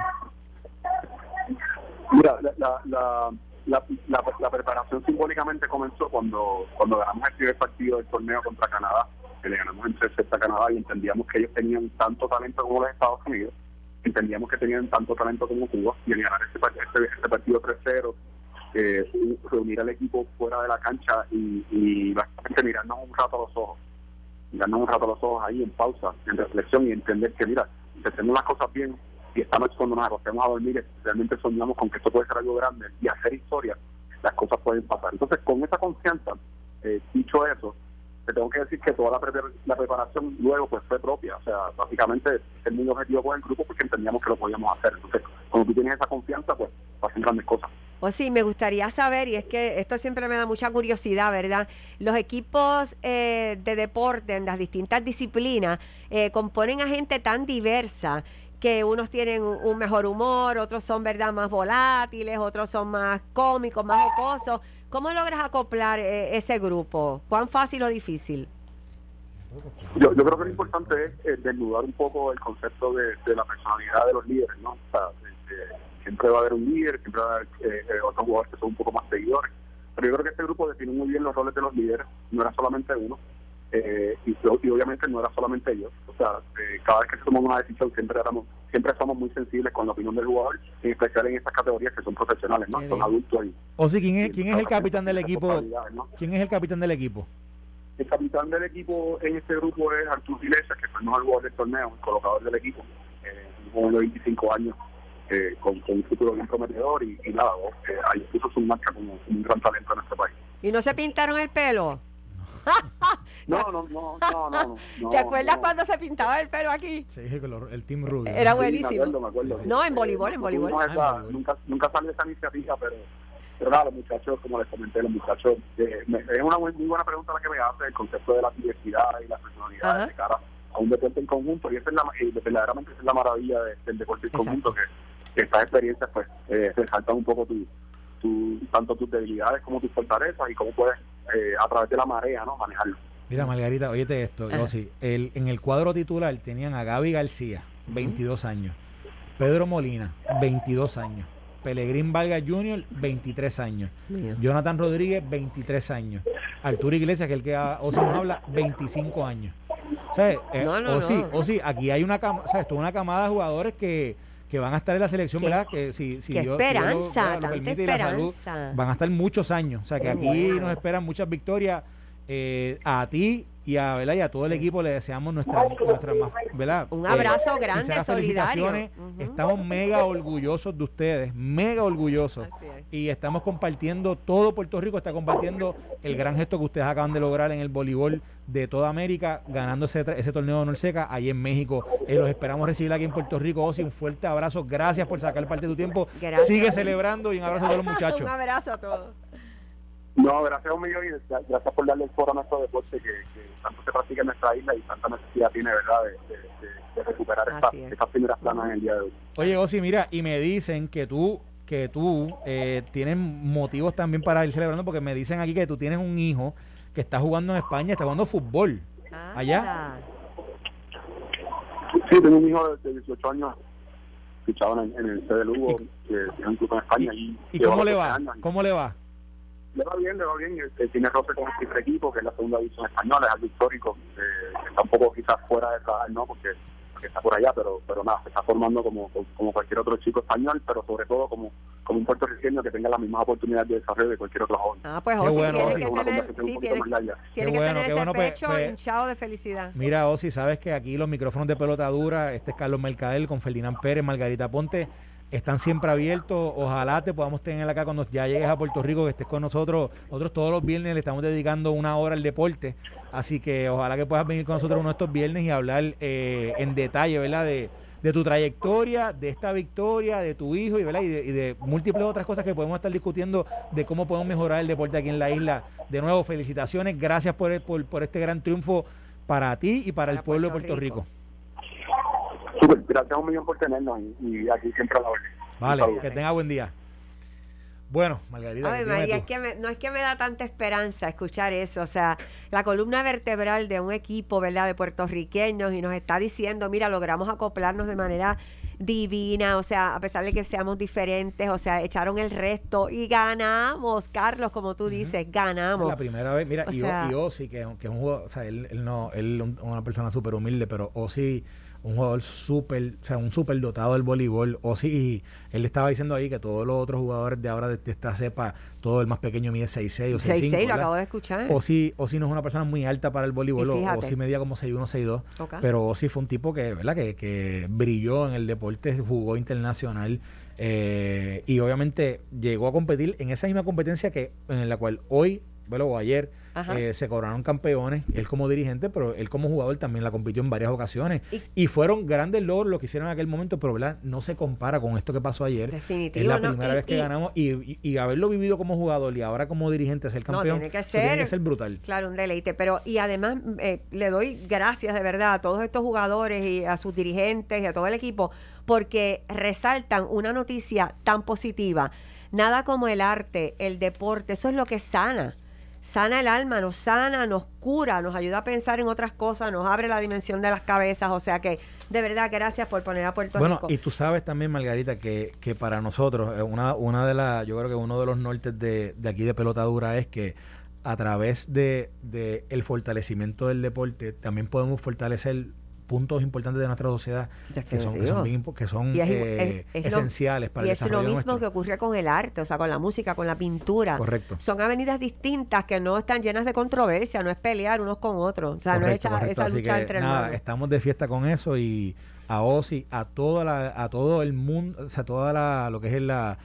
Mira, la, la, preparación simbólicamente comenzó cuando, cuando ganamos el primer partido del torneo contra Canadá, que le ganamos en 3 a Canadá y entendíamos que ellos tenían tanto talento como los Estados Unidos entendíamos que tenían tanto talento como Cuba y el ganar este, este, este partido 3-0, eh, reunir al equipo fuera de la cancha y, y básicamente mirarnos un rato a los ojos, mirarnos un rato a los ojos ahí en pausa, en reflexión y entender que, mira, si hacemos las cosas bien y esta noche cuando nos acostemos a dormir realmente soñamos con que esto puede ser algo grande y hacer historia, las cosas pueden pasar. Entonces, con esa confianza, eh, dicho eso, te tengo que decir que toda la, preparación luego pues fue propia. O sea, básicamente el muy objetivo con el grupo porque entendíamos que lo podíamos hacer. Entonces, cuando tú tienes esa confianza, pues pasan grandes cosas. O sí, me gustaría saber, y es que esto siempre me da mucha curiosidad, ¿verdad? Los equipos eh, de deporte en las distintas disciplinas eh, componen a gente tan diversa que unos tienen un mejor humor, otros son, ¿verdad?, más volátiles, otros son más cómicos, más jocosos. ¿Cómo logras acoplar eh, ese grupo? ¿Cuán fácil o difícil? Yo, yo creo que lo importante es eh, desnudar un poco el concepto de, la personalidad de los líderes, ¿no? O sea, siempre va a haber un líder, siempre va a haber eh, otros jugadores que son un poco más seguidores. Pero yo creo que este grupo define muy bien los roles de los líderes, no era solamente uno, eh, y, obviamente no era solamente ellos. O sea, eh, cada vez que tomamos una decisión siempre éramos, siempre somos muy sensibles con la opinión del jugador, en especial en estas categorías que son profesionales, ¿no? Son adultos ahí. O sí, ¿quién es, quién es el capitán del equipo? ¿Quién es el capitán del equipo? El capitán del equipo en este grupo es Artur Iglesias, que fue el mejor jugador del torneo, el colocador del equipo, eh, un joven de 25 años, eh, con, un futuro bien prometedor y, nada, eh, ahí puso su marca como un gran talento en nuestro país. ¿Y no se pintaron el pelo? no, no, no, no, no, ¿Te acuerdas cuando se pintaba el pelo aquí? Sí, el Team Rubio. Era buenísimo. No, en voleibol, en voleibol. nunca, nunca salió esa iniciativa, pero, pero nada, los muchachos, como les comenté, los muchachos, eh, es una muy, buena pregunta la que me hace, el concepto de la diversidad y la personalidad de cara a un deporte en conjunto, y esa es la, y verdaderamente esa es la maravilla del deporte en conjunto, que, que estas experiencias pues eh, resaltan un poco tu, tu, tanto tus debilidades como tus fortalezas y cómo puedes eh, a través de la marea, ¿no? Manejarlo. Mira, Margarita, óyete esto, el, en el cuadro titular tenían a Gaby García, 22 años, Pedro Molina, 22 años, Pelegrín Valga Jr., 23 años, Jonathan Rodríguez, 23 años, Arturo Iglesias, que es el que Osi nos habla, 25 años. ¿Sabes? Eh, o sí, o sí, aquí hay una, ¿sabes? Toda una camada de jugadores que que van a estar en la selección, ¿verdad? Que si, si Dios, esperanza, van a estar muchos años. O sea, que aquí nos esperan muchas victorias. Eh, a ti y a, ¿verdad? y a todo el equipo le deseamos nuestra, nuestra ¿verdad? Un abrazo eh, grande, solidario. Estamos mega orgullosos de ustedes, mega orgullosos. Y estamos compartiendo, todo Puerto Rico está compartiendo el gran gesto que ustedes acaban de lograr en el voleibol de toda América, ganando ese, ese torneo de honor seca ahí en México. Eh, los esperamos recibir aquí en Puerto Rico. Osi, un fuerte abrazo. Gracias por sacar parte de tu tiempo. Sigue celebrando y un abrazo a todos los muchachos. un abrazo a todos. No, gracias a un millón y gracias por darle el foro a nuestro deporte que, tanto se practica en nuestra isla y tanta necesidad tiene, ¿verdad?, de, recuperar estas primeras planas en el día de hoy. Oye, Osi, mira, y me dicen que tú que tú eh, tienes motivos también para ir celebrando porque me dicen aquí que tú tienes un hijo que está jugando en España, está jugando fútbol. ¿Allá? Sí, tengo un hijo de 18 años fichado en, en el C de Lugo, que tiene un club en España. ¿Y, ¿y cómo le va? ¿Cómo le va? Le va bien, le va bien. Este, tiene roce con el primer equipo, que es la segunda división española, es algo histórico. Eh, está un poco quizás fuera de esa, ¿no? Porque, porque está por allá, pero pero nada, se está formando como, como cualquier otro chico español, pero sobre todo como, como un puertorriqueño que tenga las mismas oportunidades de desarrollo de cualquier otro joven. Ah, pues Osi bueno, tiene que tener, sí, un tiene, poquito más larga. tiene Qué que bueno, tener qué ese bueno, pues, pecho pues, hinchado de felicidad. Mira, Osi, sabes que aquí los micrófonos de pelota dura, este es Carlos Mercadel con Ferdinand Pérez, Margarita Ponte, están siempre abiertos. Ojalá te podamos tener acá cuando ya llegues a Puerto Rico, que estés con nosotros. Nosotros todos los viernes le estamos dedicando una hora al deporte, así que ojalá que puedas venir con nosotros uno de estos viernes y hablar eh, en detalle, ¿verdad? De, de tu trayectoria, de esta victoria, de tu hijo y, ¿verdad? y, de, y de múltiples otras cosas que podemos estar discutiendo de cómo podemos mejorar el deporte aquí en la isla. De nuevo, felicitaciones, gracias por, el- por, por este gran triunfo para ti y para, el pueblo Puerto de Puerto Rico. Rico. Súper, gracias un millón por tenernos y, y aquí siempre a la orden. Vale, que tenga buen día. Bueno, Margarita, Ay, María, es que me- no es que me da tanta esperanza escuchar eso. O sea, la columna vertebral de un equipo, ¿verdad?, de puertorriqueños y nos está diciendo, mira, logramos acoplarnos de manera divina, o sea, a pesar de que seamos diferentes, o sea, echaron el resto y ganamos, Carlos, como tú dices, ganamos. la primera vez, mira, O y, sea- y Ozzy, que, que es un jugador, o sea, él, él no, él un- una persona súper humilde, pero Ozzy, un jugador súper, o sea, un súper dotado del voleibol. Ozzy, él estaba diciendo ahí que todos los otros jugadores de ahora de, esta cepa, todo el más pequeño mide 6'6 o 6'5. 6-6, lo acabo de escuchar. Ozzy, Ozzy no es una persona muy alta para el voleibol, o-. Ozzy medía como 6'1, 6'2, Ok. pero Ozzy fue un tipo que, ¿verdad? Que, que brilló en el deporte, jugó internacional eh, y obviamente llegó a competir en esa misma competencia que en la cual hoy, bueno, o ayer. Eh, se coronaron campeones, él como dirigente, pero él como jugador también la compitió en varias ocasiones. Y- Y, fueron grandes logros lo que hicieron en aquel momento, pero ¿verdad? no se compara con esto que pasó ayer. Definitivo, Es la no, primera y- vez que y- ganamos y, y- haberlo vivido como jugador y ahora como dirigente ser No, campeón, tiene que eso tiene ser. que ser brutal. Claro, un deleite. Pero, y además, eh, le doy gracias de verdad a todos estos jugadores y a sus dirigentes y a todo el equipo, porque resaltan una noticia tan positiva. Nada como el arte, el deporte, eso es lo que sana. Sana el alma, nos sana, nos cura, nos ayuda a pensar en otras cosas, nos abre la dimensión de las cabezas. O sea que, de verdad, gracias por poner a Puerto Bueno, Rico. y tú sabes también, Margarita, que, que para nosotros, eh, una, una de las, yo creo que uno de los nortes de, de aquí de pelota dura es que a través de, de el fortalecimiento del deporte, también podemos fortalecer puntos importantes de nuestra sociedad que son, que son, bien que son Y es- eh, es- es lo- esenciales para y el es lo mismo que ocurre con el arte, o sea, con la música, con la pintura. Correcto. Son avenidas distintas que no están llenas de controversia, no es pelear unos con otros, o sea, no es correcto. esa Así lucha que, entre nada, estamos de fiesta con eso y a Ozzy, a toda la, a todo el mundo, o sea, toda la, lo que es la,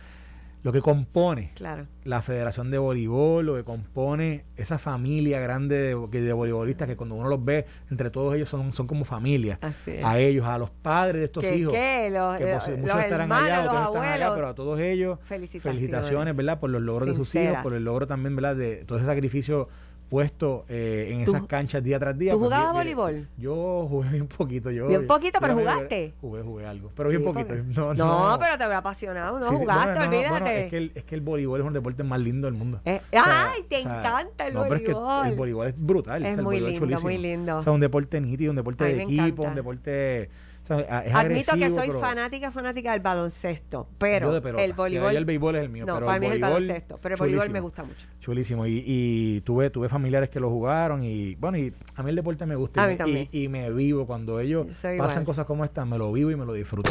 lo que compone Claro. la Federación de Voleibol, lo que compone esa familia grande de, voleibolistas que cuando uno los ve, entre todos ellos son, son como familia. A ellos, a los padres de estos hijos. que los- que eh, los muchos estarán hermanos, allá, otros están allá, abuelos. pero a todos ellos, Felicitaciones. ¿verdad? Por los logros de sus hijos, por el logro también, ¿verdad? De todo ese sacrificio puesto eh, en ¿Tú- esas canchas día tras día. tú Pues, jugabas mire, voleibol? Yo jugué bien poquito. Yo, Bien poquito, pero jugaste. Jugué, jugué algo, pero bien Sí, poquito. porque- No, No, no, pero te veo apasionado, ¿no? Sí, Jugaste, no, olvídate. bueno, es, que el, es que el voleibol es un deporte más lindo del mundo. Eh, O sea, ¡Ay, te o sea, encanta el pero es que voleibol! el voleibol es brutal. Es o sea, el muy voleibol lindo, muy lindo. O sea, un deporte nítido, un deporte de equipo, encanta. un deporte. O sea, es Admito que soy pero fanática, fanática del baloncesto, pero de el voleibol... El béisbol es el mío, no, pero para el mí es el baloncesto, pero el voleibol me chulísimo. gusta mucho. Chulísimo. Y, y tuve, tuve familiares que lo jugaron y bueno, y a mí el deporte me gusta. A y, mí me- también. y, y me vivo cuando ellos soy pasan igual. cosas como esta, me lo vivo y me lo disfruto.